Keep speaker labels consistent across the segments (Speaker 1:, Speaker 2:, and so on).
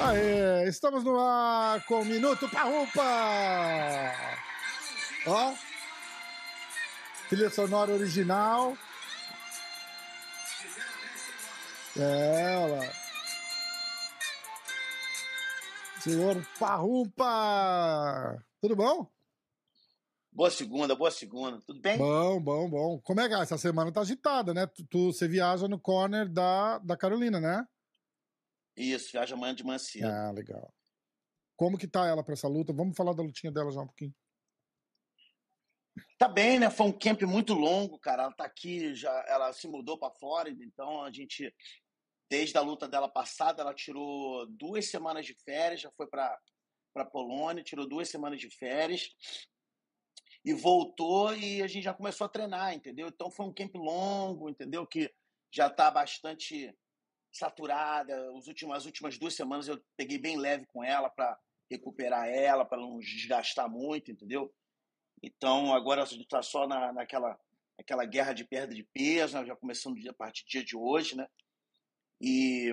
Speaker 1: Aê, estamos no ar com o Minuto Parrupa! Ó, trilha sonora original. É, olha. Senhor Parrupa! Tudo bom?
Speaker 2: Boa segunda, boa segunda. Tudo bem?
Speaker 1: Bom, bom, bom. Como é que é? Essa semana tá agitada, né? Tu, tu- você viaja no corner da, da Carolina, né?
Speaker 2: Isso, viaja amanhã de manhã cedo.
Speaker 1: Ah, legal. Como que tá ela pra essa luta? Vamos falar da lutinha dela já um pouquinho.
Speaker 2: Tá bem, né? Foi um camp muito longo, cara. Ela tá aqui, já, ela se mudou pra Flórida, então a gente, desde a luta dela passada, ela tirou duas semanas de férias, já foi pra, pra Polônia, tirou duas semanas de férias e voltou e a gente já começou a treinar, entendeu? Então foi um camp longo, entendeu? Que já tá bastante saturada. As últimas duas semanas eu peguei bem leve com ela para recuperar ela, para não desgastar muito, entendeu? Então agora a gente está só na, naquela, naquela guerra de perda de peso, né? já começando a partir do dia de hoje, né? E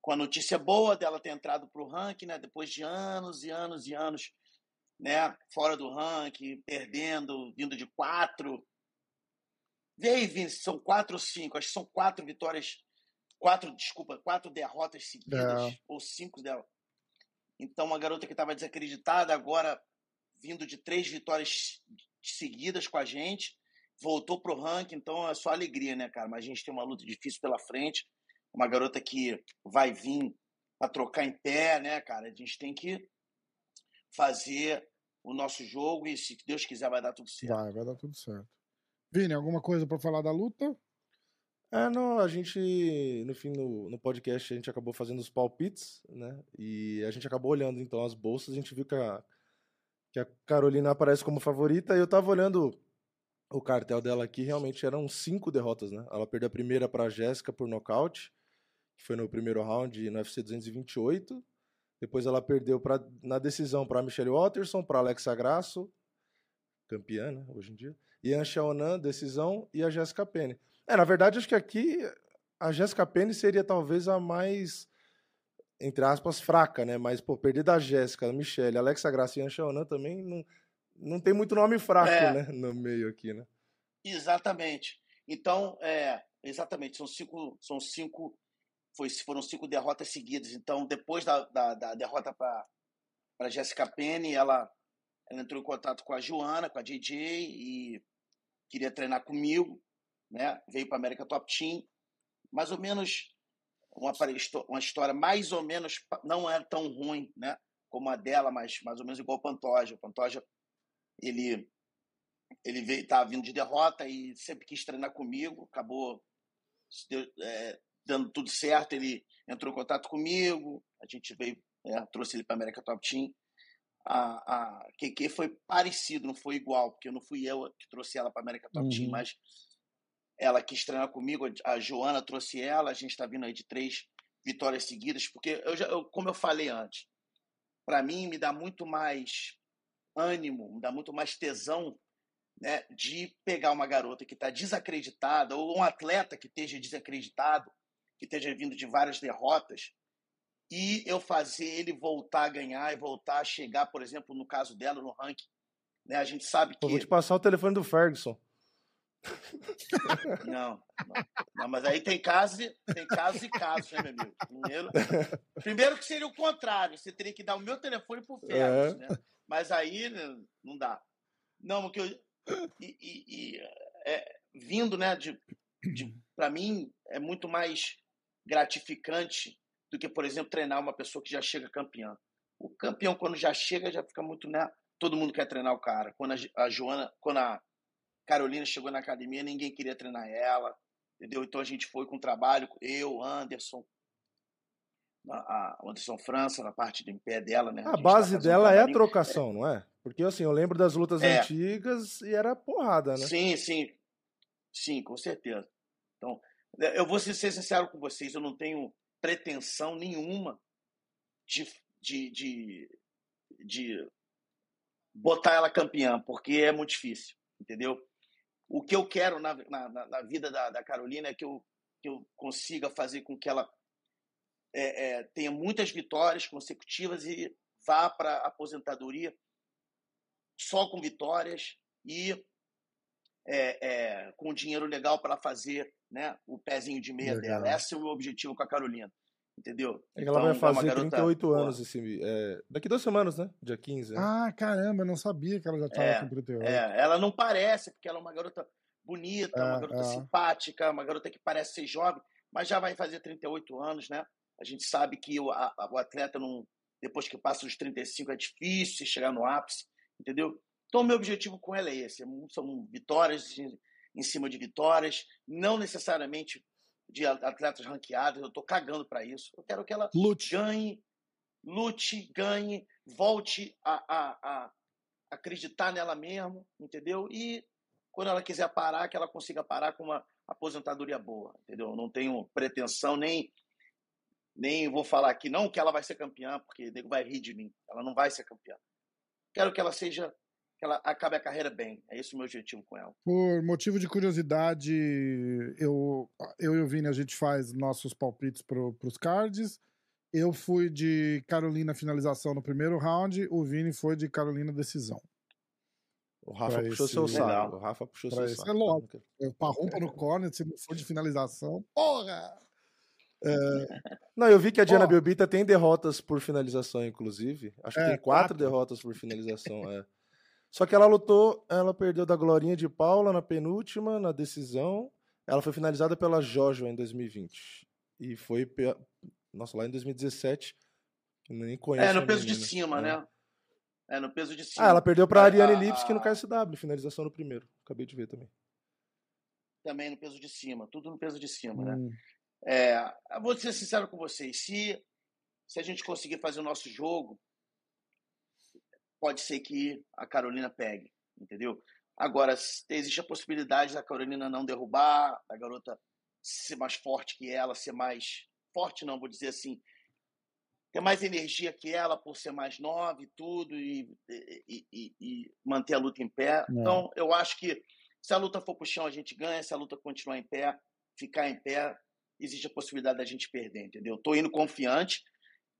Speaker 2: com a notícia boa dela ter entrado para o ranking, né? Depois de anos e anos e anos, né? Fora do ranking, perdendo, vindo de quatro. Vê aí, são quatro ou cinco. Acho que são quatro vitórias quatro, desculpa, quatro derrotas seguidas,
Speaker 1: É.
Speaker 2: ou cinco dela. Então, uma garota que estava desacreditada, agora vindo de três vitórias seguidas com a gente, voltou pro ranking, então é só alegria, né, cara? Mas a gente tem uma luta difícil pela frente, uma garota que vai vir para trocar em pé, né, cara? A gente tem que fazer o nosso jogo e, se Deus quiser, vai dar tudo certo.
Speaker 1: Vai, vai dar tudo certo. Vini, alguma coisa pra falar da luta?
Speaker 3: É, não, a gente, no fim, no, no podcast, a gente acabou fazendo os palpites, né? E a gente acabou olhando, então, as bolsas, a gente viu que a, que a Carolina aparece como favorita, e eu tava olhando o cartel dela aqui, realmente eram cinco derrotas, né? Ela perdeu a primeira pra Jéssica por nocaute, que foi no primeiro round no UFC 228. Depois ela perdeu pra, na decisão para Michelle Watterson, para Alexa Grasso, campeã, né, hoje em dia. Ian Xiaonan, decisão, e a Jéssica Penny. É, na verdade, acho que aqui a Jéssica Penny seria talvez a mais, entre aspas, fraca, né? Mas, pô, perder da Jéssica, Michelle, Alexa Graça e Ian Xiaonan também não, não tem muito nome fraco,
Speaker 2: É.
Speaker 3: né? No meio aqui, né?
Speaker 2: Exatamente. Então, é, exatamente, são cinco, são cinco, foi, foram cinco derrotas seguidas. Então, depois da, da, da derrota para Jessica Penny, ela, ela entrou em contato com a Joana, com a JJ e queria treinar comigo, né? Veio para América Top Team, mais ou menos uma, uma história mais ou menos não é tão ruim, né? Como a dela, mas mais ou menos igual o Pantoja. O Pantoja, ele ele tá vindo de derrota e sempre quis treinar comigo acabou é, dando tudo certo ele entrou em contato comigo a gente veio é, trouxe ele para América Top Team a, a foi parecido não foi igual porque não fui eu que trouxe ela para América Top Team
Speaker 1: Uhum.
Speaker 2: mas ela quis treinar comigo a Joana trouxe ela a gente está vindo aí de três vitórias seguidas porque eu já eu, como eu falei antes para mim me dá muito mais ânimo me dá muito mais tesão né, de pegar uma garota que está desacreditada ou um atleta que esteja desacreditado, que esteja vindo de várias derrotas, e eu fazer ele voltar a ganhar e voltar a chegar, por exemplo, no caso dela, no ranking. Né? A gente sabe
Speaker 3: Pô, vou
Speaker 2: que.
Speaker 3: te passar o telefone do Ferguson.
Speaker 2: Não, não, não, mas aí tem casos, e- tem casos e casos, né, meu amigo? Primeiro, primeiro que seria o contrário, você teria que dar o meu telefone pro Fergus, né? Mas aí né, não dá. Não, porque eu, e, e- e, é, vindo, né, de, de para mim é muito mais gratificante do que, por exemplo, treinar uma pessoa que já chega campeã. O campeão quando já chega já fica muito, né? Todo mundo quer treinar o cara. Quando a, a Joana, quando a Carolina chegou na academia, ninguém queria treinar ela, entendeu? Então a gente foi com trabalho, eu, Anderson, a, a Anderson França, na parte de em pé dela, né?
Speaker 3: A
Speaker 2: gente
Speaker 3: base
Speaker 2: tá
Speaker 3: dela é a trocação, não é? Porque assim, eu lembro das lutas
Speaker 2: É.
Speaker 3: antigas e era porrada, né?
Speaker 2: Sim, sim. Sim, com certeza. Então, eu vou ser sincero com vocês, eu não tenho pretensão nenhuma de, de, de, de botar ela campeã, porque é muito difícil, entendeu? O que eu quero na, na- na vida da, da Carolina é que eu, que eu consiga fazer com que ela é, é, tenha muitas vitórias consecutivas e vá para a aposentadoria só com vitórias e é, é, com dinheiro legal para fazer né, o pezinho de meia legal. dela. Esse é o meu objetivo com a Carolina. Entendeu?
Speaker 3: É ela vai então, é fazer é garota, 38 anos esse, é, daqui duas semanas, né? Dia 15. Né?
Speaker 1: Ah, caramba, eu não sabia que ela já estava é, com 38.
Speaker 2: É, ela não parece, porque ela é uma garota bonita, uma garota simpática, uma garota que parece ser jovem, mas já vai fazer 38 anos, né? A gente sabe que o, a, o atleta, não, depois que passa dos 35, é difícil chegar no ápice, entendeu? Então, meu objetivo com ela é esse: são vitórias em cima de vitórias, não necessariamente de atletas ranqueados, eu estou cagando para isso. Eu quero que ela
Speaker 1: lute.
Speaker 2: ganhe, lute, ganhe, volte a, a, a acreditar nela mesmo, entendeu? E quando ela quiser parar, que ela consiga parar com uma aposentadoria boa, entendeu? Não tenho pretensão nem nem vou falar aqui não que ela vai ser campeã, porque nego vai rir de mim. Ela não vai ser campeã. Quero que ela seja que ela acabe a carreira bem. É esse o meu objetivo com ela.
Speaker 1: Por motivo de curiosidade, eu, eu e o Vini, a gente faz nossos palpites para os cards. Eu fui de Carolina finalização no primeiro round, o Vini foi de Carolina decisão.
Speaker 3: O Rafa puxou esse... seu saco. O Rafa puxou seu saco.
Speaker 1: É lógico. Eu parrumpa no corner, se não for de finalização. Porra! É...
Speaker 3: Não, eu vi que a Diana oh. Biobita tem derrotas por finalização, inclusive. Acho que é, tem quatro, quatro, derrotas por finalização. é. Só que ela lutou, ela perdeu da Glorinha de Paula na penúltima, na decisão. Ela foi finalizada pela Jojo em 2020. E foi. Pe... Nossa, lá em 2017. Nem conheço.
Speaker 2: É, no peso menina. de cima, né? É, no peso de cima.
Speaker 3: Ah, ela perdeu pra Ariane a... Lipski no KSW, finalização no primeiro. Acabei de ver também.
Speaker 2: Também no peso de cima, tudo no peso de cima, né? hum. né? É, vou ser sincero com vocês, se, se a gente conseguir fazer o nosso jogo, pode ser que a Carolina pegue, entendeu? Agora, existe a possibilidade da Carolina não derrubar, a garota ser mais forte que ela, ser mais. Forte não, vou dizer assim. Ter mais energia que ela por ser mais nova e tudo, e, e, e, e manter a luta em pé. É. Então, eu acho que se a luta for pro chão, a gente ganha. Se a luta continuar em pé, ficar em pé, existe a possibilidade da gente perder, entendeu? Tô indo confiante,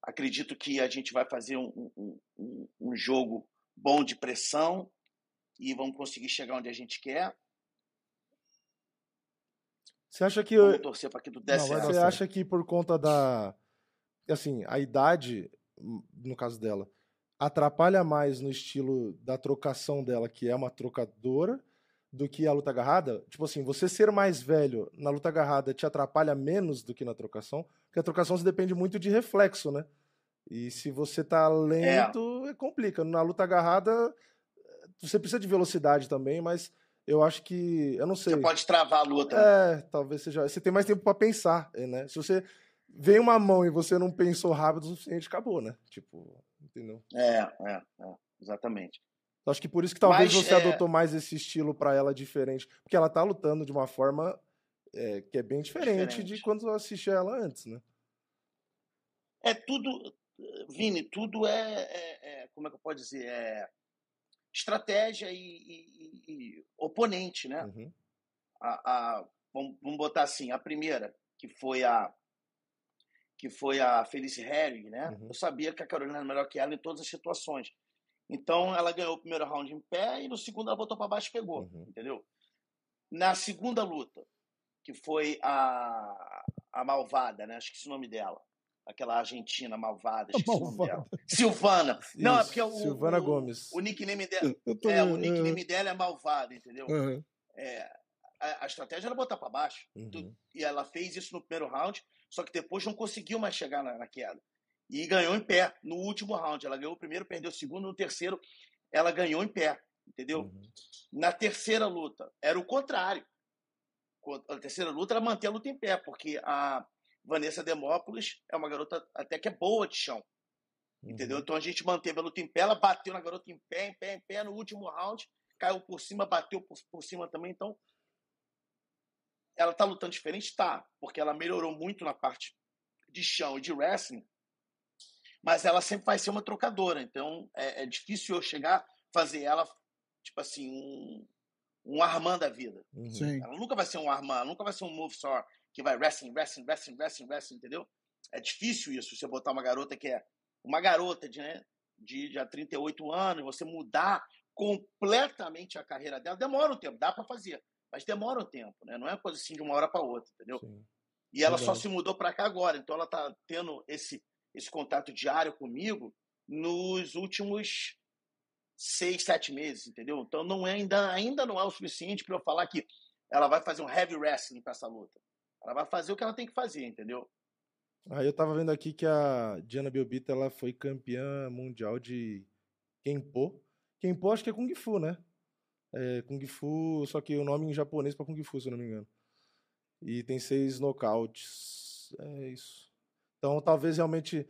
Speaker 2: Acredito que a gente vai fazer um, um, um jogo bom de pressão e vamos conseguir chegar onde a gente quer.
Speaker 3: Você acha que
Speaker 2: vamos torcer para que tudo desse
Speaker 3: Você acha que por conta da assim, a idade, no caso dela, atrapalha mais no estilo da trocação dela, que é uma trocadora, do que a luta agarrada? Tipo assim, você ser mais velho na luta agarrada te atrapalha menos do que na trocação? Porque a trocação se depende muito de reflexo, né? E se você tá lento, é. complica. Na luta agarrada, você precisa de velocidade também, mas eu acho que. Eu não sei.
Speaker 2: Você pode travar a luta.
Speaker 3: É, talvez seja. Você tem mais tempo para pensar, né? Se você vem uma mão e você não pensou rápido o suficiente, acabou, né? Tipo, entendeu?
Speaker 2: É, é, é exatamente.
Speaker 3: Acho que por isso que talvez Mas, você é... adotou mais esse estilo para ela diferente. Porque ela tá lutando de uma forma é, que é bem diferente, diferente, de quando eu assisti ela antes, né?
Speaker 2: É tudo, Vini, tudo é, é, é como é que eu posso dizer? É estratégia e, e, e oponente, né? Uhum. A, a, vamos, vamos botar assim, a primeira, que foi a que foi a Felice Herring, né? Uhum. Eu sabia que a Carolina era melhor que ela em todas as situações. Então ela ganhou o primeiro round em pé e no segundo ela botou para baixo e pegou, uhum. entendeu? Na segunda luta, que foi a, a Malvada, né? Acho que esse é o nome dela. Aquela argentina malvada, acho que esse é o nome dela. Silvana. Isso. Não, é porque o,
Speaker 3: Silvana o, Gomes.
Speaker 2: O nickname dela, tô... é, o nickname dela é malvada, entendeu? Uhum. É, a, a, estratégia era botar para baixo. Uhum. E ela fez isso no primeiro round, só que depois não conseguiu mais chegar na, na queda e ganhou em pé no último round. Ela ganhou o primeiro, perdeu o segundo, no terceiro ela ganhou em pé, entendeu? Uhum. Na terceira luta era o contrário. A terceira luta ela mantém a luta em pé, porque a Vanessa Demópolis é uma garota até que é boa de chão. Uhum. Entendeu? Então a gente manteve a luta em pé, ela bateu na garota em pé, em pé, em pé no último round, caiu por cima, bateu por, por cima também, então ela tá lutando diferente? Tá, porque ela melhorou muito na parte de chão e de wrestling, mas ela sempre vai ser uma trocadora. Então é, é difícil eu chegar, fazer ela, tipo assim, um, um Armand da vida.
Speaker 1: Uhum.
Speaker 2: Ela nunca vai ser um Armand, nunca vai ser um Move Star que vai wrestling, wrestling, wrestling, wrestling, wrestling, entendeu? É difícil isso, você botar uma garota que é uma garota de, né, de já 38 anos, você mudar completamente a carreira dela. Demora um tempo, dá para fazer, mas demora um tempo, né? Não é coisa assim de uma hora para outra, entendeu? Sim. E ela só se mudou para cá agora, então ela está tendo esse, esse contato diário comigo nos últimos seis, sete meses, entendeu? Então não é, ainda, ainda não é o suficiente para eu falar que ela vai fazer um heavy wrestling para essa luta. Ela vai fazer o que ela tem que fazer, entendeu?
Speaker 3: Aí eu tava vendo aqui que a Diana Biobita ela foi campeã mundial de Kenpo. Kenpo acho que é Kung Fu, né? É, Kung Fu, só que o nome em japonês para Kung Fu, se eu não me engano. E tem seis nocautes. É isso. Então talvez realmente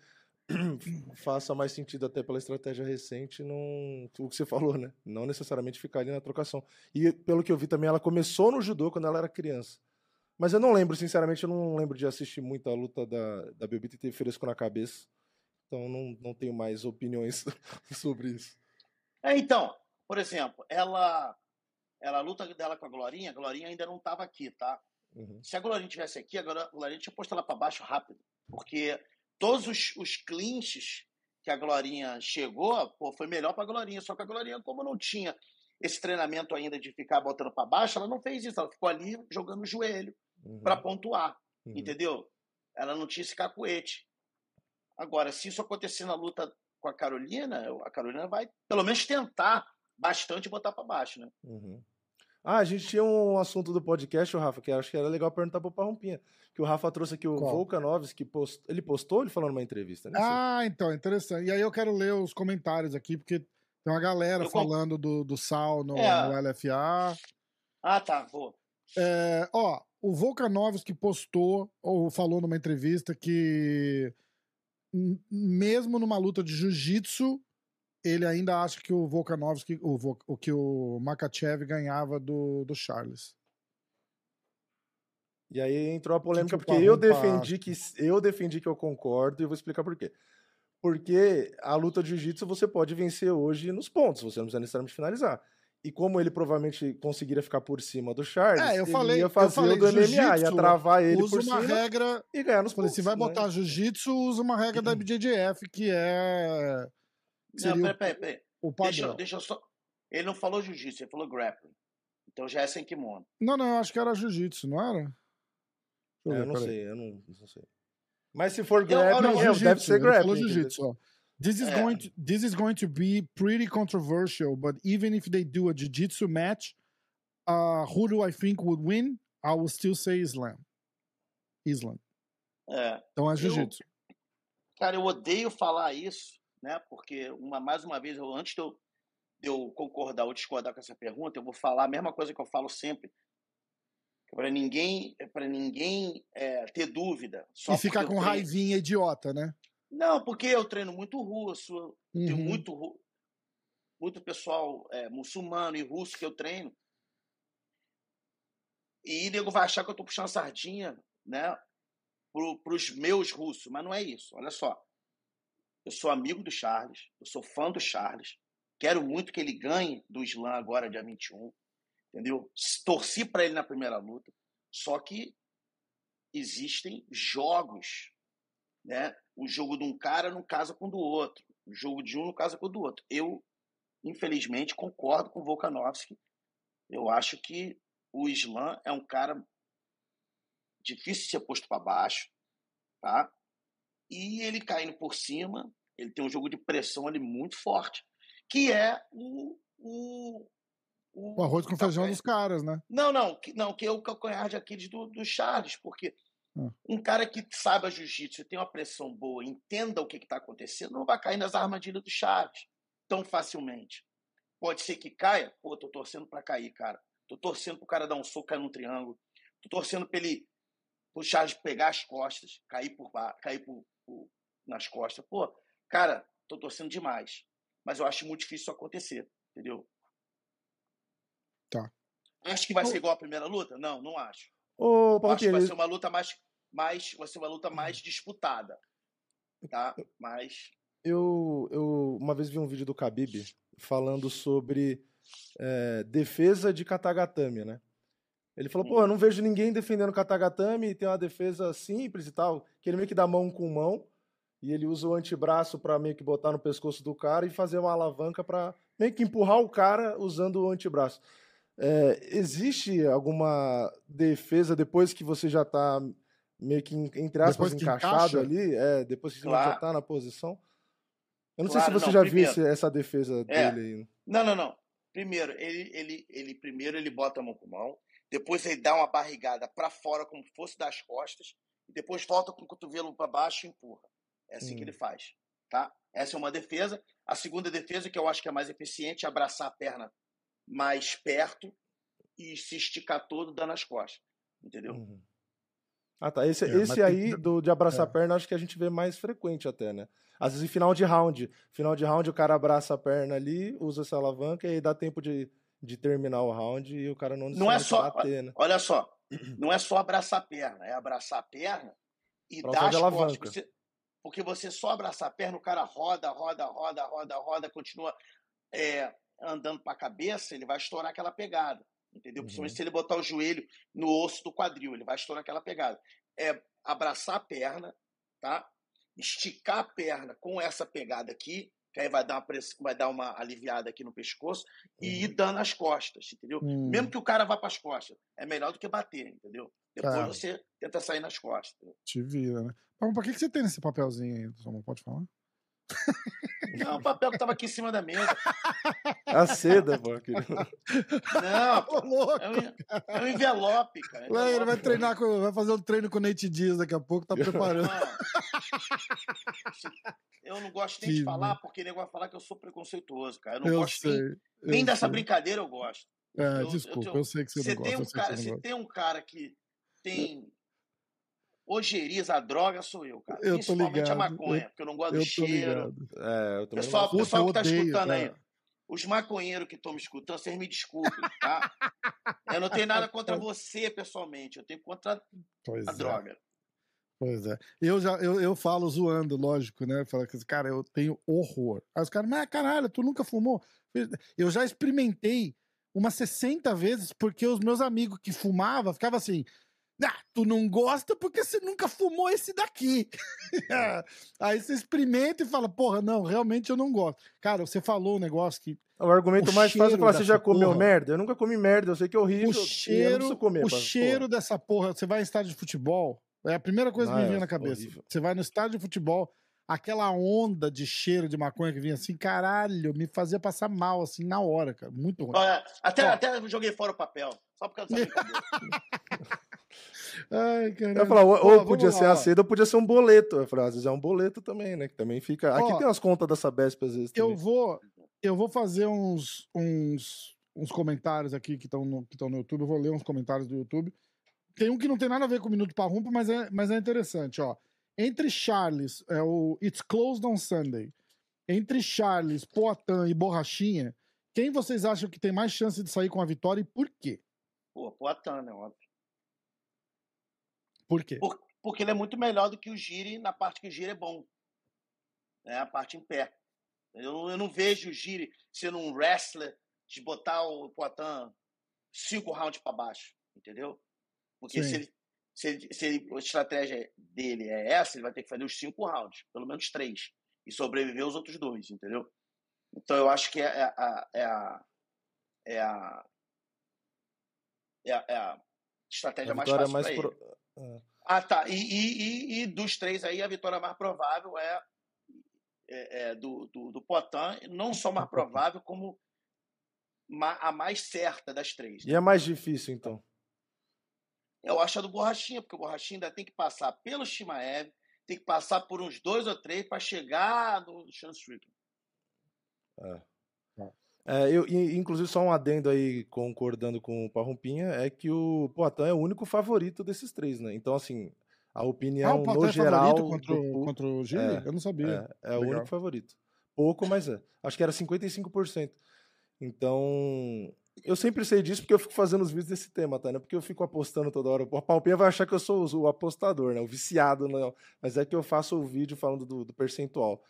Speaker 3: faça mais sentido até pela estratégia recente não o que você falou, né? Não necessariamente ficar ali na trocação. E pelo que eu vi também, ela começou no judô quando ela era criança. Mas eu não lembro, sinceramente, eu não lembro de assistir muita luta da, da Bebita e ter fresco na cabeça. Então não, não tenho mais opiniões sobre isso.
Speaker 2: É, então, por exemplo, ela, ela a luta dela com a Glorinha, a Glorinha ainda não estava aqui, tá? Uhum. Se a Glorinha tivesse aqui, a Glorinha tinha posto ela para baixo rápido, porque todos os, os clinches que a Glorinha chegou, pô, foi melhor para a Glorinha, só que a Glorinha, como não tinha esse treinamento ainda de ficar botando para baixo, ela não fez isso, ela ficou ali jogando o joelho uhum. para pontuar, uhum. entendeu? Ela não tinha esse cacuete. Agora, se isso acontecer na luta com a Carolina, a Carolina vai pelo menos tentar bastante botar para baixo, né?
Speaker 3: Uhum. Ah, a gente tinha um assunto do podcast, o Rafa, que acho que era legal perguntar pro Parrompinha. Que o Rafa trouxe aqui o Qual? Volkanovski, que post... ele postou ele falou numa entrevista,
Speaker 1: né? Ah, então, interessante. E aí eu quero ler os comentários aqui, porque tem uma galera eu falando do, do Sal no, é. no LFA.
Speaker 2: Ah, tá, boa.
Speaker 1: É, ó, o Volkanovski postou, ou falou numa entrevista, que mesmo numa luta de jiu-jitsu, ele ainda acha que o Volkanovski, o, o que o Makachev ganhava do, do Charles.
Speaker 3: E aí entrou a polêmica que que porque eu defendi que eu defendi que eu concordo e eu vou explicar por quê. Porque a luta de jiu-jitsu você pode vencer hoje nos pontos, você não precisa necessariamente finalizar. E como ele provavelmente conseguiria ficar por cima do Charles,
Speaker 1: é, eu falei,
Speaker 3: ia fazer
Speaker 1: falei,
Speaker 3: o do MMA, ia travar ele
Speaker 1: usa
Speaker 3: por
Speaker 1: uma
Speaker 3: cima
Speaker 1: regra,
Speaker 3: e ganhar nos pontos.
Speaker 1: Se vai
Speaker 3: né?
Speaker 1: botar jiu-jitsu, usa uma regra da BJJF, que é...
Speaker 2: Não, peraí, peraí, peraí. O padrão. Deixa, deixa eu só... Ele não falou jiu-jitsu, ele falou grappling. Então já é sem kimono.
Speaker 1: Não, não, eu acho que era jiu-jitsu, não era?
Speaker 3: Eu, é, eu não sei, eu não, não, sei. Mas se for grappling, eu, eu, deve ser grappling.
Speaker 1: jiu-jitsu, ó. This is é. going to this is going to be pretty controversial, but even if they do a jiu-jitsu match, uh, who do I think would win? I will still say Islam. Islam.
Speaker 2: É.
Speaker 1: Então é jiu-jitsu.
Speaker 2: Cara, eu odeio falar isso, né? Porque uma mais uma vez, eu, antes de eu, de eu concordar ou discordar com essa pergunta, eu vou falar a mesma coisa que eu falo sempre para ninguém para ninguém é, ter dúvida.
Speaker 1: e ficar com treino... raivinha idiota, né?
Speaker 2: Não, porque eu treino muito russo, uhum. tenho muito, muito pessoal é, muçulmano e russo que eu treino. E o nego vai achar que eu estou puxando sardinha, né? Para os meus russos, mas não é isso. Olha só. Eu sou amigo do Charles, eu sou fã do Charles, quero muito que ele ganhe do Islã agora, dia 21. Entendeu? Torci para ele na primeira luta. Só que existem jogos né? O jogo de um cara não casa com o do outro. O jogo de um não casa com o do outro. Eu, infelizmente, concordo com o Volkanovski. Eu acho que o Islam é um cara difícil de ser posto para baixo, tá? E ele caindo por cima, ele tem um jogo de pressão ali muito forte, que é o, o
Speaker 1: o, o arroz com feijão dos caras, né?
Speaker 2: Não, não, que, não, que é o calcanhar de Aquiles do, do Charles, porque Hum. Um cara que saiba jiu-jitsu, tem uma pressão boa, entenda o que está acontecendo, não vai cair nas armadilhas do Chaves tão facilmente. Pode ser que caia, pô, tô torcendo para cair, cara. Tô torcendo pro cara dar um soco, cair num triângulo. Tô torcendo pra ele, pro Chaves pegar as costas, cair por cair por, por, nas costas. Pô, cara, tô torcendo demais. Mas eu acho muito difícil isso acontecer, entendeu?
Speaker 1: Tá.
Speaker 2: Acho que vai ser igual a primeira luta? Não, não acho.
Speaker 3: Ô,
Speaker 2: Acho que vai ser uma luta mais, mais, vai ser uma luta mais disputada, tá? Mas
Speaker 3: eu, eu uma vez vi um vídeo do Khabib falando sobre é, defesa de Katagatame, né? Ele falou, pô, eu não vejo ninguém defendendo o Katagatame, tem uma defesa simples e tal, que ele meio que dá mão com mão, e ele usa o antebraço para meio que botar no pescoço do cara e fazer uma alavanca para meio que empurrar o cara usando o antebraço. É, existe alguma defesa depois que você já tá meio que, entre aspas, encaixado encaixa? ali? É, depois que claro. você já tá na posição? Eu não claro, sei se você não, já primeiro, viu essa defesa é, dele aí.
Speaker 2: Não, não, não. Primeiro, ele, ele, ele primeiro ele bota a mão com mão, depois ele dá uma barrigada para fora como se fosse das costas, e depois volta com o cotovelo para baixo e empurra. É assim hum. que ele faz, tá? Essa é uma defesa. A segunda defesa, que eu acho que é mais eficiente, é abraçar a perna mais perto e se esticar todo dando as costas, entendeu? Uhum.
Speaker 3: Ah, tá. Esse, é, esse aí tem... do, de abraçar é. a perna, acho que a gente vê mais frequente até, né? Às vezes em final de round. Final de round, o cara abraça a perna ali, usa essa alavanca e aí dá tempo de, de terminar o round e o cara não
Speaker 2: Não é só. Bater, né? Olha só. Não é só abraçar a perna, é abraçar a perna e pra dar as costas. Você, porque você só abraçar a perna, o cara roda, roda, roda, roda, roda, continua é, andando para a cabeça, ele vai estourar aquela pegada. Entendeu? Uhum. Principalmente se ele botar o joelho no osso do quadril, ele vai estourar aquela pegada. É abraçar a perna, tá? esticar a perna com essa pegada aqui, que aí vai dar uma, press... vai dar uma aliviada aqui no pescoço e ir uhum. dando as costas, entendeu? Hum. Mesmo que o cara vá para as costas, é melhor do que bater, entendeu? Depois tá. você tenta sair nas costas. Entendeu?
Speaker 1: Te vira, né? Mas pra que, que você tem esse papelzinho aí, Samuel? Pode falar?
Speaker 2: Não, o papel que tava aqui em cima da mesa.
Speaker 3: A seda, pô.
Speaker 2: Não, pô, louco, é, um, é um envelope, cara.
Speaker 1: Envelope, ele vai treinar com, vai fazer um treino com o Nate Diaz daqui a pouco, tá preparando. Não.
Speaker 2: Eu não gosto nem de falar, porque ele vai falar que eu sou preconceituoso, cara. Eu não eu gosto sei, nem, nem dessa brincadeira, eu gosto.
Speaker 1: É, eu, desculpa, eu, eu, sei que você, não gosta.
Speaker 2: Tem um cara, se tem um cara que tem ojeriza a droga sou eu, cara. Eu Principalmente a maconha, eu, porque eu não gosto do cheiro. É, eu pessoal, gosto. pessoal que tá odeio, escutando cara. aí, os maconheiros que estão me escutando, vocês me desculpem, tá? eu não tenho nada contra você, pessoalmente. Eu tenho contra pois a é. droga.
Speaker 1: Pois é. Eu já eu, eu falo zoando, lógico, né? Fala que, cara, eu tenho horror. Aí os caras, mas caralho, tu nunca fumou? Eu já experimentei umas 60 vezes porque os meus amigos que fumavam ficavam assim, ah, tu não gosta porque você nunca fumou esse daqui. Aí você experimenta e fala, porra, não, realmente eu não gosto. Cara, você falou um negócio que.
Speaker 3: O argumento o mais fácil é falar, você já comeu porra, merda? Eu nunca comi merda, eu sei que é horrível.
Speaker 1: O cheiro, comer, o cheiro dessa porra, você vai em estádio de futebol, é a primeira coisa que me ah, vem na cabeça. Horrível. Você vai no estádio de futebol, aquela onda de cheiro de maconha que vinha assim, caralho, me fazia passar mal, assim, na hora, cara. Muito ruim.
Speaker 2: Olha, até, até joguei fora o papel, só por causa dessa
Speaker 1: Ai, caralho.
Speaker 3: Eu falar, ou, ou podia ser a seda ou podia ser um boleto. Eu falei, às vezes é um boleto também, né? Que também fica. Aqui tem as contas da Sabesp, às vezes.
Speaker 1: Também. Eu vou, eu vou fazer uns, uns, uns comentários aqui que estão no, que no YouTube. Eu vou ler uns comentários do YouTube. Tem um que não tem nada a ver com o Minuto Parrumpa, mas é, mas é interessante, ó. Entre Charles, é o It's Closed on Sunday. Entre Charles, Poatan e Borrachinha, quem vocês acham que tem mais chance de sair com a vitória e por quê?
Speaker 2: Pô, Poatan, né? Óbvio.
Speaker 1: Por quê?
Speaker 2: Por, porque ele é muito melhor do que o Giri na parte que o Giri é bom. É a parte em pé. Eu, eu não vejo o Giri sendo um wrestler de botar o Poitin cinco rounds para baixo, entendeu? Porque se ele, se, ele, se ele, a estratégia dele é essa, ele vai ter que fazer os cinco rounds, pelo menos três, e sobreviver os outros dois, entendeu? Então eu acho que é, é a, é a, é a, é a, é a estratégia a mais fácil mais pro... É. Ah, tá. E, e, e, dos três aí, a vitória mais provável é, é, é do, do, do Potan, não só mais provável, como a mais certa das três.
Speaker 3: E é mais difícil, então?
Speaker 2: Eu acho a do Borrachinha, porque o Borrachinha ainda tem que passar pelo Shimaev, tem que passar por uns dois ou três para chegar no Sean Strickland.
Speaker 3: É. É, eu, inclusive, só um adendo aí, concordando com o Parrumpinha, é que o Poitin é o único favorito desses três, né? Então, assim, a opinião ah, o no é geral.
Speaker 1: Contra, do, contra o Gili? É, eu não sabia.
Speaker 3: É, é o único favorito. Pouco, mas é. Acho que era 55%. Então, eu sempre sei disso porque eu fico fazendo os vídeos desse tema, tá? Né? Porque eu fico apostando toda hora. O Palpinha vai achar que eu sou o apostador, né? O viciado, não. Mas é que eu faço o vídeo falando do, do percentual.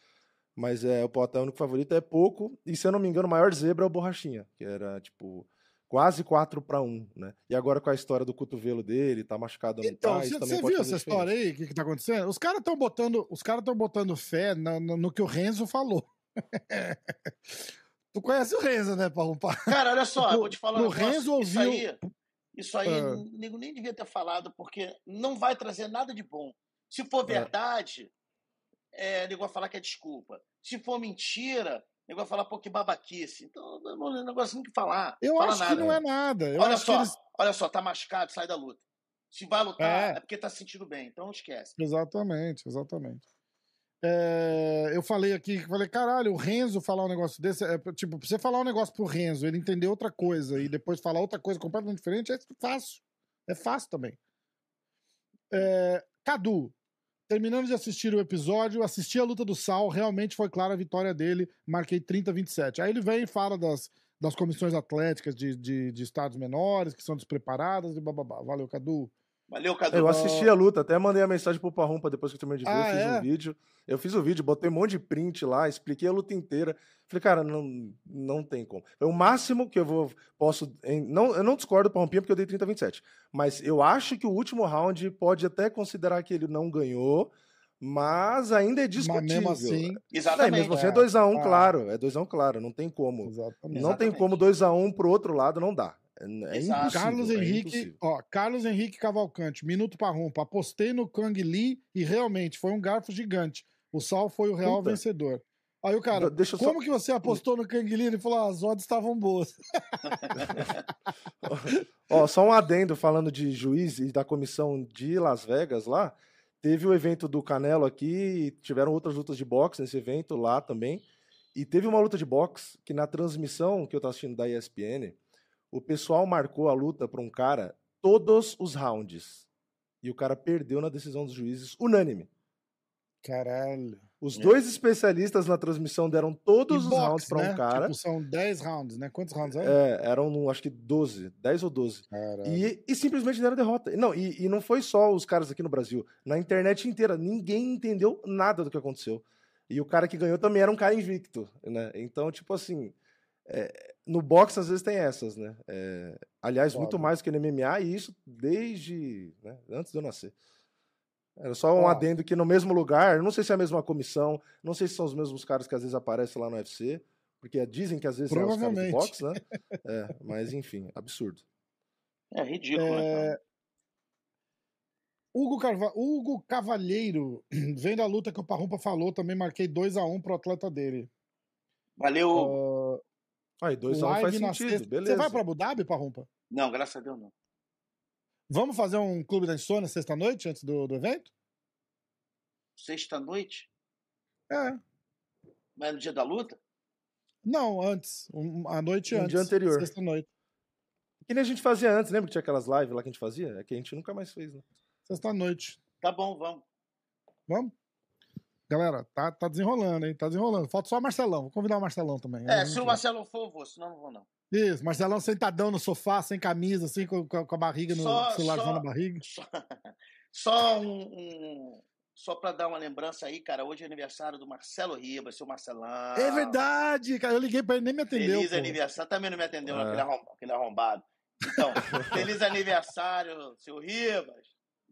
Speaker 3: Mas é, o Poitin é o único favorito, é pouco. E se eu não me engano, o maior zebra é o Borrachinha, que era tipo quase 4 para 1, né? E agora com a história do cotovelo dele, tá machucado
Speaker 1: no então, tá, isso também pode viu essa história aí? O que, que tá acontecendo? Os caras estão botando, os caras estão botando fé no, no, no, que o Renzo falou. tu conhece o Renzo, né, Paulo?
Speaker 2: Cara, olha só, eu vou te falar
Speaker 1: negócio. Renzo ouviu...
Speaker 2: Isso aí, isso aí ah. nego nem devia ter falado, porque não vai trazer nada de bom. Se for é. verdade, é, nego vai falar que é desculpa. Se for mentira, nego vai falar, pô, que babaquice. Então, não é negócio nem que falar.
Speaker 1: Eu
Speaker 2: Fala
Speaker 1: acho nada. que não é nada. Eu
Speaker 2: olha
Speaker 1: só,
Speaker 2: eles... olha só, tá machucado, sai da luta. Se vai lutar, é, é porque tá se sentindo bem, então não esquece.
Speaker 1: Exatamente, exatamente. É, eu falei aqui, falei, caralho, o Renzo falar um negócio desse, é, tipo, você falar um negócio pro Renzo, ele entender outra coisa e depois falar outra coisa completamente diferente, é fácil. É fácil também. É, Cadu, Terminando de assistir o episódio, assisti a luta do Sal, realmente foi clara a vitória dele, marquei 30-27. Aí ele vem e fala das, das comissões atléticas de, de, de estados menores, que são despreparadas e bababá. Valeu, Cadu.
Speaker 2: Valeu, Cadu.
Speaker 3: Eu assisti a luta, até mandei a mensagem pro Parrumpa depois que eu terminei de ver, ah, eu fiz é? um vídeo. Eu fiz o vídeo, botei um monte de print lá, expliquei a luta inteira. Falei, cara, não, não tem como. É o máximo que eu vou posso. Não, eu não discordo do Parrumpinha porque eu dei 30 27. Mas eu acho que o último round pode até considerar que ele não ganhou, mas ainda é discutível. Mas mesmo
Speaker 2: assim. Exatamente.
Speaker 3: É, mesmo assim é 2x1, um, ah. claro. É 2x1, um, claro. Não tem como. Exatamente. Não tem como 2x1 um pro outro lado, não dá. É,
Speaker 1: Carlos
Speaker 3: é
Speaker 1: Henrique, ó, Carlos Henrique Cavalcante, minuto para rompa. Apostei no Kang Lee e realmente foi um garfo gigante. O Sal foi o real Puta. vencedor. Aí o cara, Deixa como só... que você apostou no Kang Lee? Ele falou, ah, as odds estavam boas.
Speaker 3: ó, só um adendo falando de juiz e da comissão de Las Vegas lá. Teve o evento do Canelo aqui, tiveram outras lutas de boxe nesse evento lá também. E teve uma luta de boxe que na transmissão que eu tava assistindo da ESPN, o pessoal marcou a luta para um cara todos os rounds. E o cara perdeu na decisão dos juízes, unânime.
Speaker 1: Caralho.
Speaker 3: Os é. dois especialistas na transmissão deram todos os rounds para né? um cara.
Speaker 1: Tipo, são 10 rounds, né? Quantos rounds eram?
Speaker 3: É, eram acho que 12, 10 ou 12. E, e, simplesmente deram derrota. Não, e, e, não foi só os caras aqui no Brasil. Na internet inteira, ninguém entendeu nada do que aconteceu. E o cara que ganhou também era um cara invicto, né? Então, tipo assim, é, no boxe às vezes tem essas, né? É, aliás, muito mais que no MMA, e isso desde né, antes de eu nascer. Era só um adendo que no mesmo lugar, não sei se é a mesma comissão, não sei se são os mesmos caras que às vezes aparecem lá no UFC, porque dizem que às vezes são os caras do boxe, né? É, mas enfim, absurdo.
Speaker 2: É ridículo, né, é... né?
Speaker 1: Hugo, Carva... Hugo Cavalheiro, vendo a luta que o Parrumpa falou, também marquei 2 a 1 um pro atleta dele.
Speaker 2: Valeu. Uh...
Speaker 3: Aí, 2 a 1 um faz sentido, sexta... beleza.
Speaker 1: Você vai pra Abu Dhabi, Parrumpa?
Speaker 2: Não, graças a Deus não.
Speaker 1: Vamos fazer um clube da insônia sexta-noite, antes do, do evento?
Speaker 2: Sexta-noite?
Speaker 1: É.
Speaker 2: Mas é no dia da luta?
Speaker 1: Não, antes. Um, a noite
Speaker 3: um
Speaker 1: antes.
Speaker 3: dia anterior.
Speaker 1: Sexta-noite.
Speaker 3: Que nem a gente fazia antes, lembra que tinha aquelas lives lá que a gente fazia? É que a gente nunca mais fez, né?
Speaker 1: Sexta-noite.
Speaker 2: Tá bom, vamos.
Speaker 1: Vamos? Galera, tá, tá desenrolando, hein? Tá desenrolando. Falta só o Marcelão. Vou convidar o Marcelão também.
Speaker 2: É, se o Marcelão for, eu vou, senão não vou, não.
Speaker 1: Isso, Marcelão sentadão no sofá, sem camisa, assim, com, com a barriga no só, celular na barriga.
Speaker 2: Só, só um, um só para dar uma lembrança aí, cara, hoje é aniversário do Marcelo Ribas, seu Marcelão.
Speaker 1: É verdade, cara, eu liguei para ele nem me atendeu.
Speaker 2: Feliz pô. aniversário, também não me atendeu, é. aquele, arrombado. Então, feliz aniversário, seu Ribas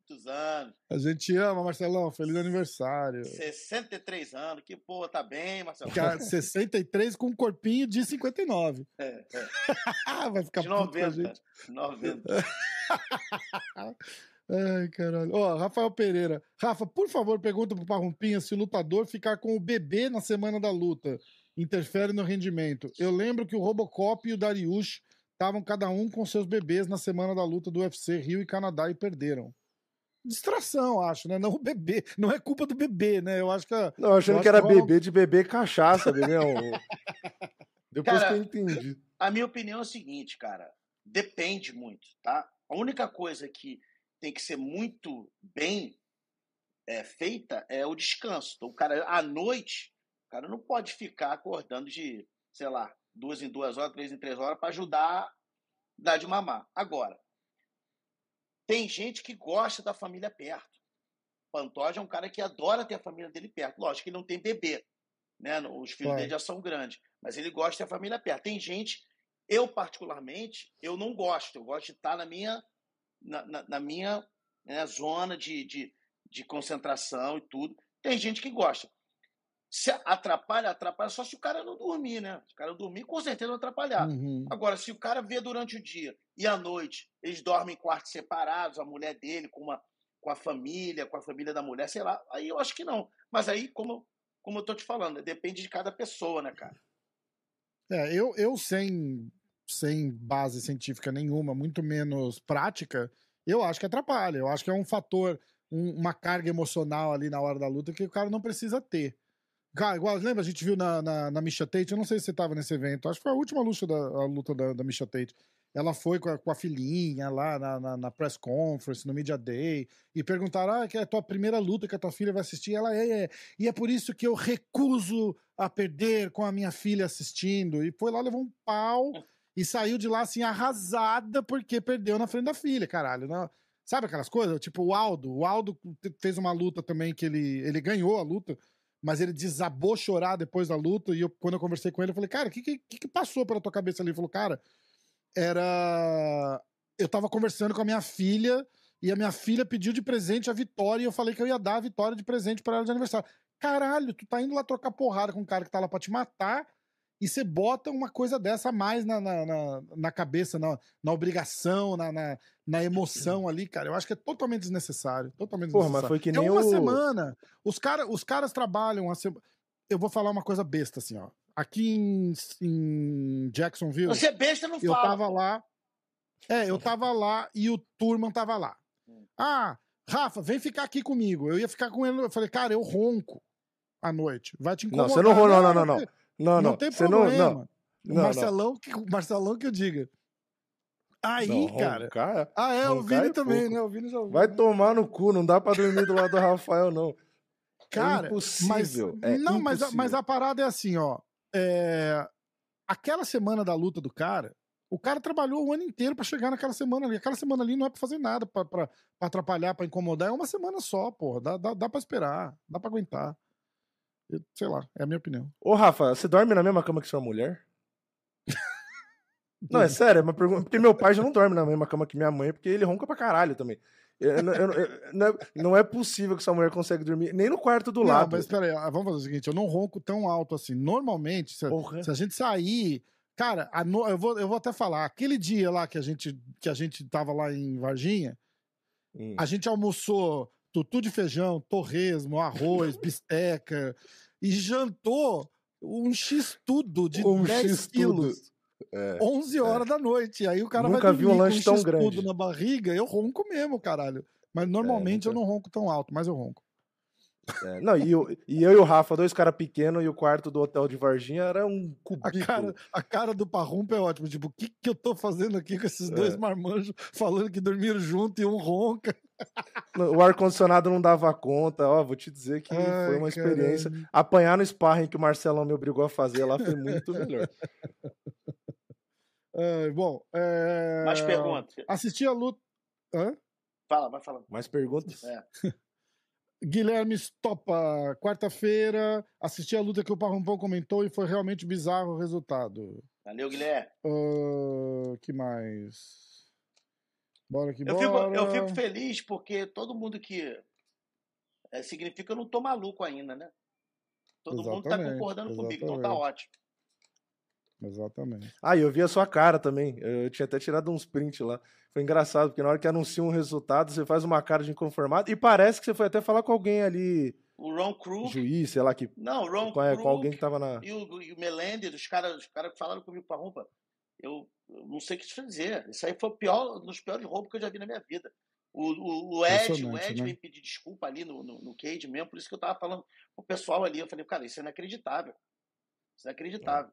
Speaker 2: muitos anos.
Speaker 1: A gente ama, Marcelão. Feliz aniversário.
Speaker 2: 63 anos. Que porra, tá bem, Marcelão.
Speaker 1: Cara, 63 com um corpinho de 59.
Speaker 2: É, é.
Speaker 1: Vai ficar
Speaker 2: de 90. Gente. 90.
Speaker 1: Ai, caralho. Ó, Rafael Pereira. Rafa, por favor, pergunta pro Parrumpinha se o lutador ficar com o bebê na semana da luta interfere no rendimento. Eu lembro que o Robocop e o Dariush estavam cada um com seus bebês na semana da luta do UFC Rio e Canadá e perderam distração, acho, né? Não o bebê. Não é culpa do bebê, né? Eu acho que.
Speaker 3: Não, achando que era que bebê de bebê cachaça, bebê. Depois cara, que eu entendi.
Speaker 2: A minha opinião é o seguinte, cara. Depende muito, tá? A única coisa que tem que ser muito bem é, feita é o descanso. Então, o cara, à noite, o cara não pode ficar acordando de, sei lá, duas em duas horas, três em três horas para ajudar a dar de mamar. Agora, tem gente que gosta da família perto. Pantoja é um cara que adora ter a família dele perto. Lógico que ele não tem bebê, né? Os filhos dele já são grandes, mas ele gosta de ter a família perto. Tem gente Eu, particularmente, eu não gosto. Eu gosto de estar na minha, na, na, na minha né, zona de, de, de concentração e tudo. Tem gente que gosta. Se atrapalha, atrapalha só se o cara não dormir, né? Se o cara dormir, com certeza vai atrapalhar.
Speaker 1: Uhum.
Speaker 2: Agora, se o cara vê durante o dia e à noite, eles dormem em quartos separados, a mulher dele com, uma, com a família, com a família da mulher, sei lá, aí eu acho que não. Mas aí, como, como eu tô te falando, depende de cada pessoa, né, cara?
Speaker 1: É, eu, eu sem, sem base científica nenhuma, muito menos prática, eu acho que atrapalha. Eu acho que é um fator, um- uma carga emocional ali na hora da luta que o cara não precisa ter. Cara, igual, lembra, a gente viu na, na, na Misha Tate, eu não sei se você tava nesse evento, acho que foi a última luta da, a luta da, da Misha Tate. Ela foi com a, com a filhinha lá na, na, na press conference, no Media Day, e perguntaram: ah, que é a tua primeira luta que a tua filha vai assistir? Ela é, é. E é por isso que eu recuso a perder com a minha filha assistindo. E foi lá, levou um pau e saiu de lá assim, arrasada, porque perdeu na frente da filha, caralho. Não, sabe aquelas coisas? Tipo, o Aldo. O Aldo fez uma luta também que ele, ele ganhou a luta, mas ele desabou chorar depois da luta. E eu, quando eu conversei com ele, eu falei, cara, o que, que, que passou pela tua cabeça ali? Ele falou, cara, era. Eu tava conversando com a minha filha e a minha filha pediu de presente a Vitória e eu falei que eu ia dar a Vitória de presente para ela de aniversário. Caralho, tu tá indo lá trocar porrada com um cara que tá lá pra te matar e você bota uma coisa dessa a mais na, na, na, na cabeça, na, na obrigação, na, na, na emoção ali, cara. Eu acho que é totalmente desnecessário. Totalmente
Speaker 3: Porra, mas
Speaker 1: desnecessário.
Speaker 3: foi que
Speaker 1: É
Speaker 3: nem
Speaker 1: uma
Speaker 3: o.
Speaker 1: semana. Os, cara, os caras trabalham a semana. Eu vou falar uma coisa besta, assim, ó. Aqui em, em Jacksonville,
Speaker 2: Você é besta, não
Speaker 1: eu
Speaker 2: fala.
Speaker 1: tava lá. É, eu tava lá e o Turman tava lá.
Speaker 2: Hum.
Speaker 1: Ah, Rafa, vem ficar aqui comigo. Eu ia ficar com ele. Eu falei, cara, eu ronco à noite. Vai te
Speaker 3: Não,
Speaker 1: incomodar.
Speaker 3: você não ronca, não, não, não, não.
Speaker 1: tem-
Speaker 3: Não,
Speaker 1: Não,
Speaker 3: não.
Speaker 1: tem
Speaker 3: Você não,
Speaker 1: problema.
Speaker 3: não.
Speaker 1: O
Speaker 3: Não, não.
Speaker 1: Marcelão, Que, o Marcelão que eu diga. Aí,
Speaker 3: Não,
Speaker 1: cara.
Speaker 3: roncar-
Speaker 1: Ah, é, o Vini
Speaker 3: é
Speaker 1: também,
Speaker 3: pouco.
Speaker 1: né? O Vini já ouviu.
Speaker 3: Vai tomar no cu, não dá pra dormir do lado do Rafael, não.
Speaker 1: Cara,
Speaker 3: é impossível.
Speaker 1: Mas,
Speaker 3: é
Speaker 1: não, mas, a-
Speaker 3: impossível.
Speaker 1: mas a parada é assim, ó. é, aquela semana da luta do cara, o cara trabalhou o ano inteiro pra chegar naquela semana ali. Aquela semana ali não é pra fazer nada, pra atrapalhar, pra incomodar. É uma semana só, porra. Dá, dá, dá pra esperar, dá pra aguentar. Eu- sei lá, é a minha opinião.
Speaker 3: Ô, Rafa, você dorme na mesma cama que sua mulher? Não, é sério, é uma pergunta. Porque meu pai já não dorme na mesma cama que minha mãe, porque ele ronca pra caralho também. Eu- eu- eu- não, é, não é possível que sua mulher consegue dormir nem no quarto do
Speaker 1: Não,
Speaker 3: lado.
Speaker 1: mas peraí, ah, vamos fazer o seguinte: eu não ronco tão alto assim. Normalmente, se,
Speaker 3: Porra.
Speaker 1: se a gente sair. Cara, a no- eu, vou, eu vou até falar. Aquele dia lá que a gente, que a gente tava lá em Varginha,
Speaker 3: Hum.
Speaker 1: A gente almoçou tutu de feijão, torresmo, arroz, bisteca e jantou um X-tudo de
Speaker 3: Um
Speaker 1: 10
Speaker 3: X-tudo.
Speaker 1: quilos.
Speaker 3: É.
Speaker 1: 11 horas da noite. Aí o cara
Speaker 3: Nunca
Speaker 1: vai
Speaker 3: vi um
Speaker 1: dormir
Speaker 3: lanche
Speaker 1: com
Speaker 3: tão grande.
Speaker 1: na barriga, eu ronco mesmo, caralho. Mas normalmente eu
Speaker 3: nunca-
Speaker 1: não ronco tão alto, mas eu ronco.
Speaker 3: É, não, e eu, e eu e o Rafa, dois caras pequenos, e o quarto do hotel de Varginha era um
Speaker 1: A
Speaker 3: cubículo.
Speaker 1: cara, a cara do Parrumpa é ótima. Tipo, o que, que eu tô fazendo aqui com esses dois
Speaker 3: É.
Speaker 1: marmanjos falando que dormiram junto e um ronca?
Speaker 3: O ar-condicionado não dava conta. Ó, vou te dizer que foi
Speaker 1: Ai,
Speaker 3: uma experiência. Apanhar no sparring que o Marcelão me obrigou a fazer lá foi muito melhor.
Speaker 1: É, bom, é...
Speaker 2: Mais perguntas.
Speaker 1: Assisti a luta. Hã?
Speaker 2: Fala, vai falando.
Speaker 3: Mais perguntas?
Speaker 2: É.
Speaker 1: Guilherme Stopa, quarta-feira, assisti a luta que o Parrumpão comentou e foi realmente bizarro o resultado.
Speaker 2: Valeu, Guilherme.
Speaker 1: Ah, que mais? Bora que
Speaker 2: Eu
Speaker 1: bora.
Speaker 2: fico, eu fico feliz porque todo mundo que. é, significa que eu não tô maluco ainda, né? Todo mundo tá
Speaker 1: Exatamente,
Speaker 2: concordando comigo, então tá
Speaker 1: exatamente.
Speaker 2: ótimo.
Speaker 1: Exatamente.
Speaker 3: Ah, e eu vi a sua cara também. Eu tinha até tirado uns prints lá. Foi engraçado, porque na hora que anuncia um resultado, você faz uma cara de inconformado. E parece que você foi até falar com alguém ali,
Speaker 2: O Ron Krug.
Speaker 3: juiz, sei lá, que,
Speaker 2: Não, o Ron
Speaker 3: com, é,
Speaker 2: Krug
Speaker 3: com alguém que tava na.
Speaker 2: e o, e o Melendez, os caras os cara que falaram comigo pra roupa. Eu, eu não sei o que te dizer. Isso aí foi o pior, um dos piores roubos que eu já vi na minha vida. O, o, o Ed, o Ed
Speaker 1: né?
Speaker 2: veio pedir desculpa ali no, no, no cage mesmo, por isso que eu tava falando pro pessoal ali. Eu falei, cara, isso é inacreditável. Isso é inacreditável.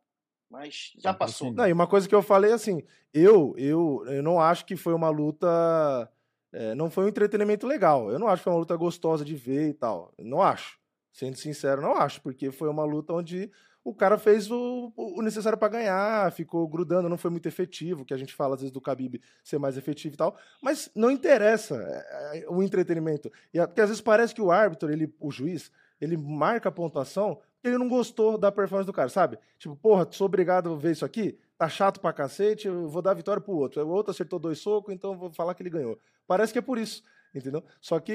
Speaker 2: Mas já passou.
Speaker 1: Impressionante.
Speaker 3: Não, e uma coisa que eu falei assim, eu, eu, eu não acho que foi uma luta. é, não foi um entretenimento legal. Eu não acho que foi uma luta gostosa de ver e tal. Não acho. Sendo sincero, não acho, porque foi uma luta onde o cara fez o, o necessário pra ganhar, ficou grudando, não foi muito efetivo, que a gente fala às vezes do Khabib ser mais efetivo e tal, mas não interessa é, é, o entretenimento. E, porque às vezes parece que o árbitro, ele, o juiz, ele marca a pontuação ele não gostou da performance do cara, sabe? Tipo, porra, sou obrigado a ver isso aqui? tá chato pra cacete, eu vou dar a vitória pro outro. O outro acertou dois socos, então eu vou falar que ele ganhou. Parece que é por isso. Entendeu? Só que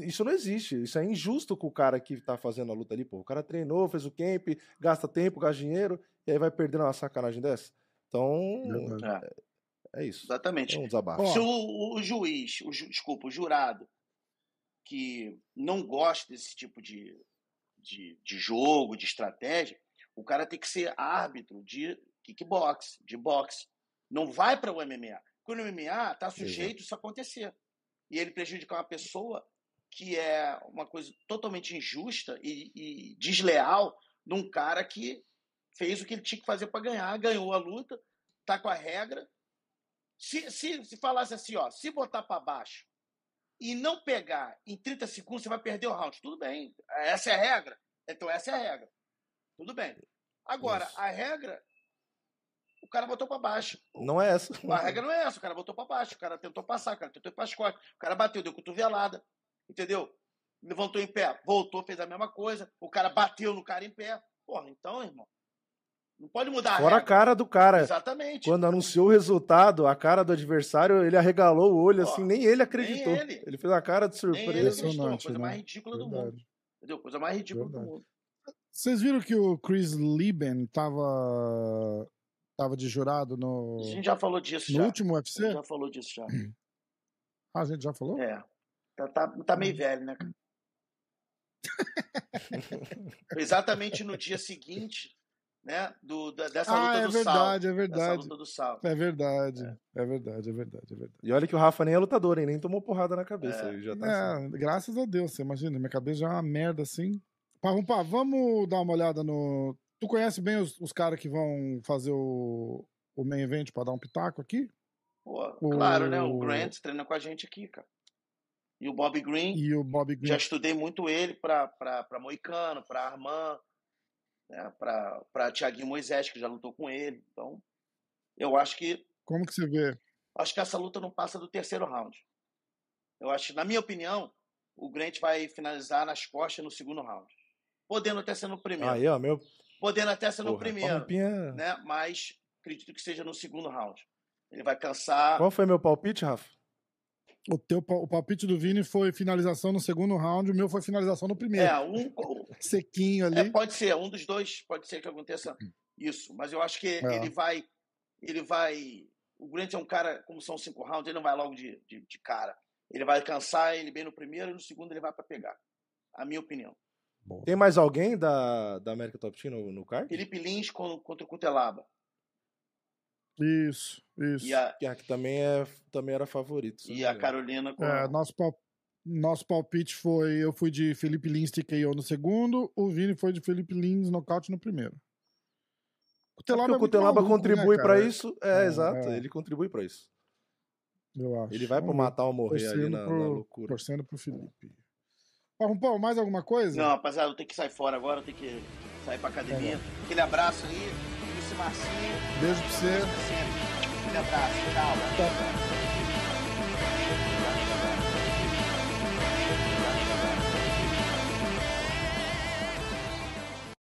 Speaker 3: isso não existe. Isso é injusto com o cara que tá fazendo a luta ali, pô. O cara treinou, fez o camp, gasta tempo, gasta dinheiro, e aí vai perder uma sacanagem dessa. Então, é, é isso.
Speaker 2: Exatamente.
Speaker 3: É um desabafo.
Speaker 2: Se o, o juiz, o ju, desculpa, o jurado, que não gosta desse tipo de, de, de jogo, de estratégia, o cara tem que ser árbitro de kickbox, de boxe. Não vai para o MMA. Porque o MMA está sujeito isso acontecer. E ele prejudicar uma pessoa que é uma coisa totalmente injusta e, e desleal num cara que fez o que ele tinha que fazer para ganhar, ganhou a luta, tá com a regra. Se, se, se falasse assim, ó, se botar para baixo e não pegar em 30 segundos, você vai perder o round. Tudo bem, essa é a regra. Então essa é a regra. Tudo bem. Agora, Isso. a regra, o cara botou para baixo.
Speaker 3: Não é essa.
Speaker 2: A regra não é essa, o cara botou para baixo, o cara tentou passar, o cara tentou ir para as costas, o cara bateu, deu cotovelada, entendeu? Levantou em pé, voltou, fez a mesma coisa, o cara bateu no cara em pé. Porra, então, irmão, não pode mudar
Speaker 3: Fora
Speaker 2: a,
Speaker 3: a cara do cara.
Speaker 2: Exatamente.
Speaker 3: Quando anunciou o resultado, a cara do adversário, ele arregalou o olho, Pô, assim, nem ele acreditou. Nem ele. ele. fez a cara de surpresa. Nem ele
Speaker 2: acreditou, coisa né? mais ridícula Verdade. do mundo. Entendeu? Coisa mais ridícula Verdade. do mundo.
Speaker 1: Vocês viram que o Chris Lieben tava, tava de jurado no.
Speaker 2: A gente já falou disso.
Speaker 1: No
Speaker 2: já.
Speaker 1: último UFC? A
Speaker 2: gente já falou disso já.
Speaker 1: Ah, a gente já falou?
Speaker 2: É. Tá, tá, tá meio hum. velho, né, cara? Exatamente no dia seguinte, né, do, da, dessa
Speaker 1: ah,
Speaker 2: luta
Speaker 1: é
Speaker 2: do
Speaker 1: verdade,
Speaker 2: sal.
Speaker 1: É verdade,
Speaker 2: luta do sal.
Speaker 1: É verdade, é. é. verdade, é verdade, é verdade.
Speaker 3: E olha que o Rafa nem é lutador, hein? Nem tomou porrada na cabeça.
Speaker 2: É.
Speaker 3: Já tá
Speaker 1: é, assim. Graças a Deus, você imagina, minha cabeça já é uma merda assim. Parrumpa, vamos dar uma olhada no. Tu conhece bem os, os caras que vão fazer o, o main event pra dar um pitaco aqui?
Speaker 2: Pô, o... Claro, né? O Grant treina com a gente aqui, cara. E o Bob Green.
Speaker 1: E o Bob Green.
Speaker 2: Já estudei muito ele pra, pra, pra Moicano, pra Armand, né? pra, pra Tiaguinho Moisés, que já lutou com ele. Então, eu acho que.
Speaker 1: Como que você vê?
Speaker 2: Acho que essa luta não passa do terceiro round. Eu acho, na minha opinião, o Grant vai finalizar nas costas no segundo round podendo até ser no primeiro.
Speaker 3: Aí, ó, meu.
Speaker 2: Podendo até ser no primeiro. Né? Mas acredito que seja no segundo round. Ele vai cansar.
Speaker 3: Qual foi meu palpite, Rafa?
Speaker 1: O teu o palpite do Vini foi finalização no segundo round, o meu foi finalização no primeiro.
Speaker 2: É, um
Speaker 1: sequinho ali.
Speaker 2: É, pode ser, um dos dois pode ser que aconteça isso, mas eu acho que é. ele vai ele vai o Grant é um cara, como são cinco rounds, ele não vai logo de, de, de cara. Ele vai cansar ele bem no primeiro e no segundo ele vai para pegar. A minha opinião.
Speaker 3: Bom. Tem mais alguém da, da América Top Team no, no card?
Speaker 2: Felipe Lins contra o Cutelaba.
Speaker 1: Isso, isso.
Speaker 3: E a, que também, é, também era favorito.
Speaker 2: E a Carolina com
Speaker 1: é, nosso, pal, nosso palpite foi: eu fui de Felipe Lins TKO no segundo, o Vini foi de Felipe Lins nocaute no primeiro.
Speaker 3: Cutelaba é o Cutelaba contribui né, para isso. É, é exato, é. ele contribui para isso.
Speaker 1: Eu acho.
Speaker 3: Ele vai para matar ou morrer ali na, pro, na loucura.
Speaker 1: Torcendo pro Felipe. Pão, mais alguma coisa?
Speaker 2: Não, rapaziada, eu tenho que sair fora agora, eu tenho que sair pra academia. É. Aquele abraço aí, Marcinho.
Speaker 1: Beijo pra você.
Speaker 2: Aquele abraço, tchau. Tá.